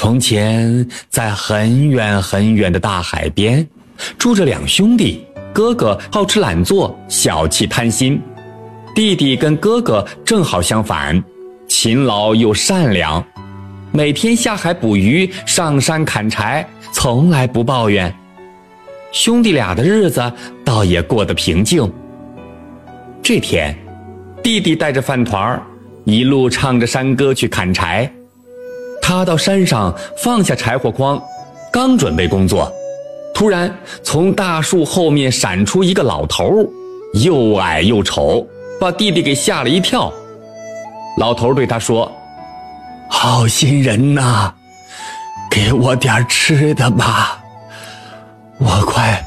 从前，在很远很远的大海边，住着两兄弟。哥哥好吃懒做，小气贪心；弟弟跟哥哥正好相反，勤劳又善良，每天下海捕鱼，上山砍柴，从来不抱怨。兄弟俩的日子倒也过得平静。这天，弟弟带着饭团儿，一路唱着山歌去砍柴。他到山上放下柴火筐，刚准备工作，突然从大树后面闪出一个老头，又矮又丑，把弟弟给吓了一跳。老头对他说：“好心人呐，给我点吃的吧，我快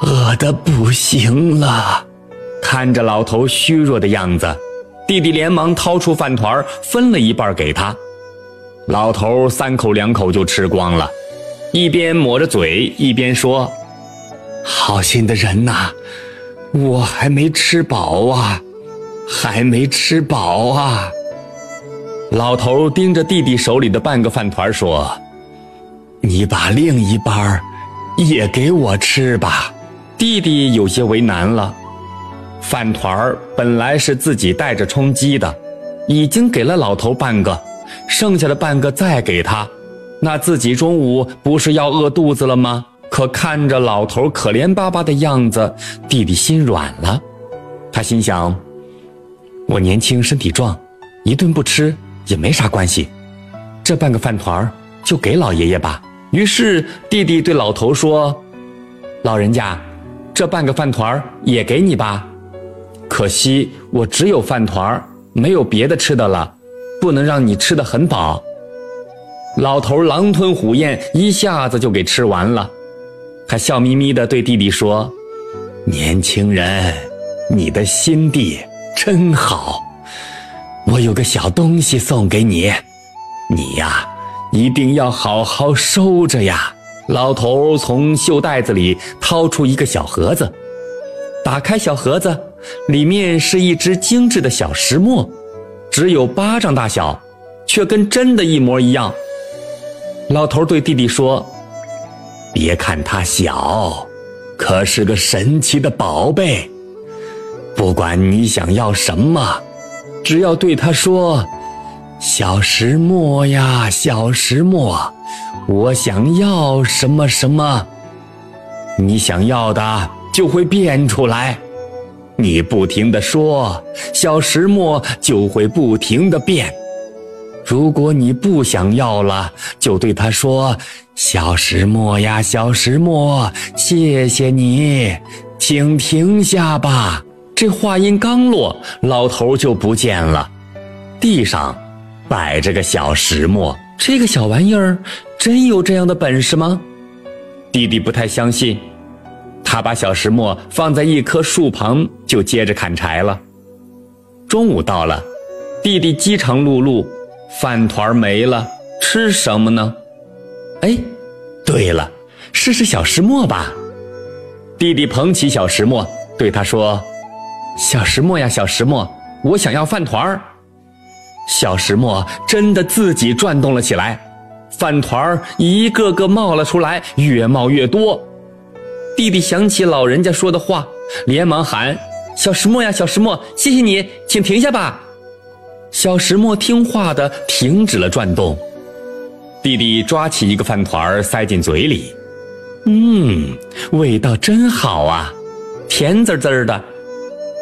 饿得不行了。”看着老头虚弱的样子，弟弟连忙掏出饭团，分了一半给他。老头三口两口就吃光了，一边抹着嘴，一边说：“好心的人呐，我还没吃饱啊，还没吃饱啊。”老头盯着弟弟手里的半个饭团说：“你把另一半也给我吃吧。”弟弟有些为难了，饭团本来是自己带着充饥的，已经给了老头半个。剩下的半个再给他，那自己中午不是要饿肚子了吗？可看着老头可怜巴巴的样子，弟弟心软了。他心想：我年轻身体壮，一顿不吃也没啥关系，这半个饭团就给老爷爷吧。于是弟弟对老头说：“老人家，这半个饭团也给你吧。可惜我只有饭团，没有别的吃的了。”不能让你吃的很饱。老头狼吞虎咽，一下子就给吃完了，还笑眯眯地对弟弟说：“年轻人，你的心地真好。我有个小东西送给你，你呀，一定要好好收着呀。”老头从袖袋子里掏出一个小盒子，打开小盒子，里面是一只精致的小石磨。只有巴掌大小，却跟真的一模一样。老头对弟弟说：“别看它小，可是个神奇的宝贝。不管你想要什么，只要对他说‘小石磨呀，小石磨，我想要什么什么’，你想要的就会变出来。”你不停地说，小石磨就会不停地变。如果你不想要了，就对他说：“小石磨呀，小石磨，谢谢你，请停下吧。”这话音刚落，老头就不见了。地上摆着个小石磨，这个小玩意儿真有这样的本事吗？弟弟不太相信。他把小石磨放在一棵树旁，就接着砍柴了。中午到了，弟弟饥肠辘辘，饭团没了，吃什么呢？哎，对了，试试小石磨吧。弟弟捧起小石磨，对他说：“小石磨呀，小石磨，我想要饭团儿。”小石磨真的自己转动了起来，饭团儿一个个冒了出来，越冒越多。弟弟想起老人家说的话，连忙喊：“小石磨呀，小石磨，谢谢你，请停下吧。”小石磨听话的停止了转动。弟弟抓起一个饭团塞进嘴里，嗯，味道真好啊，甜滋滋的。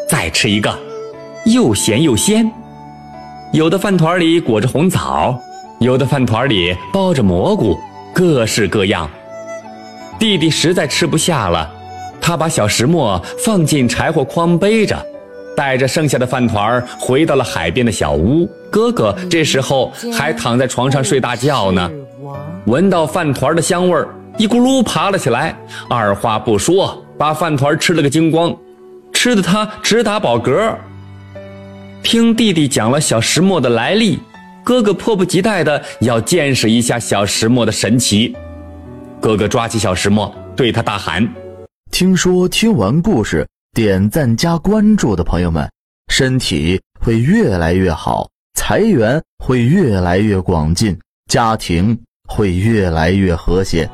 再吃一个，又咸又鲜。有的饭团里裹着红枣，有的饭团里包着蘑菇，各式各样。弟弟实在吃不下了，他把小石磨放进柴火筐背着，带着剩下的饭团回到了海边的小屋。哥哥这时候还躺在床上睡大觉呢，闻到饭团的香味儿，一咕噜爬了起来，二话不说把饭团吃了个精光，吃的他直打饱嗝。听弟弟讲了小石磨的来历，哥哥迫不及待的要见识一下小石磨的神奇。哥哥抓起小石磨，对他大喊：“听说听完故事，点赞加关注的朋友们，身体会越来越好，财源会越来越广进，家庭会越来越和谐。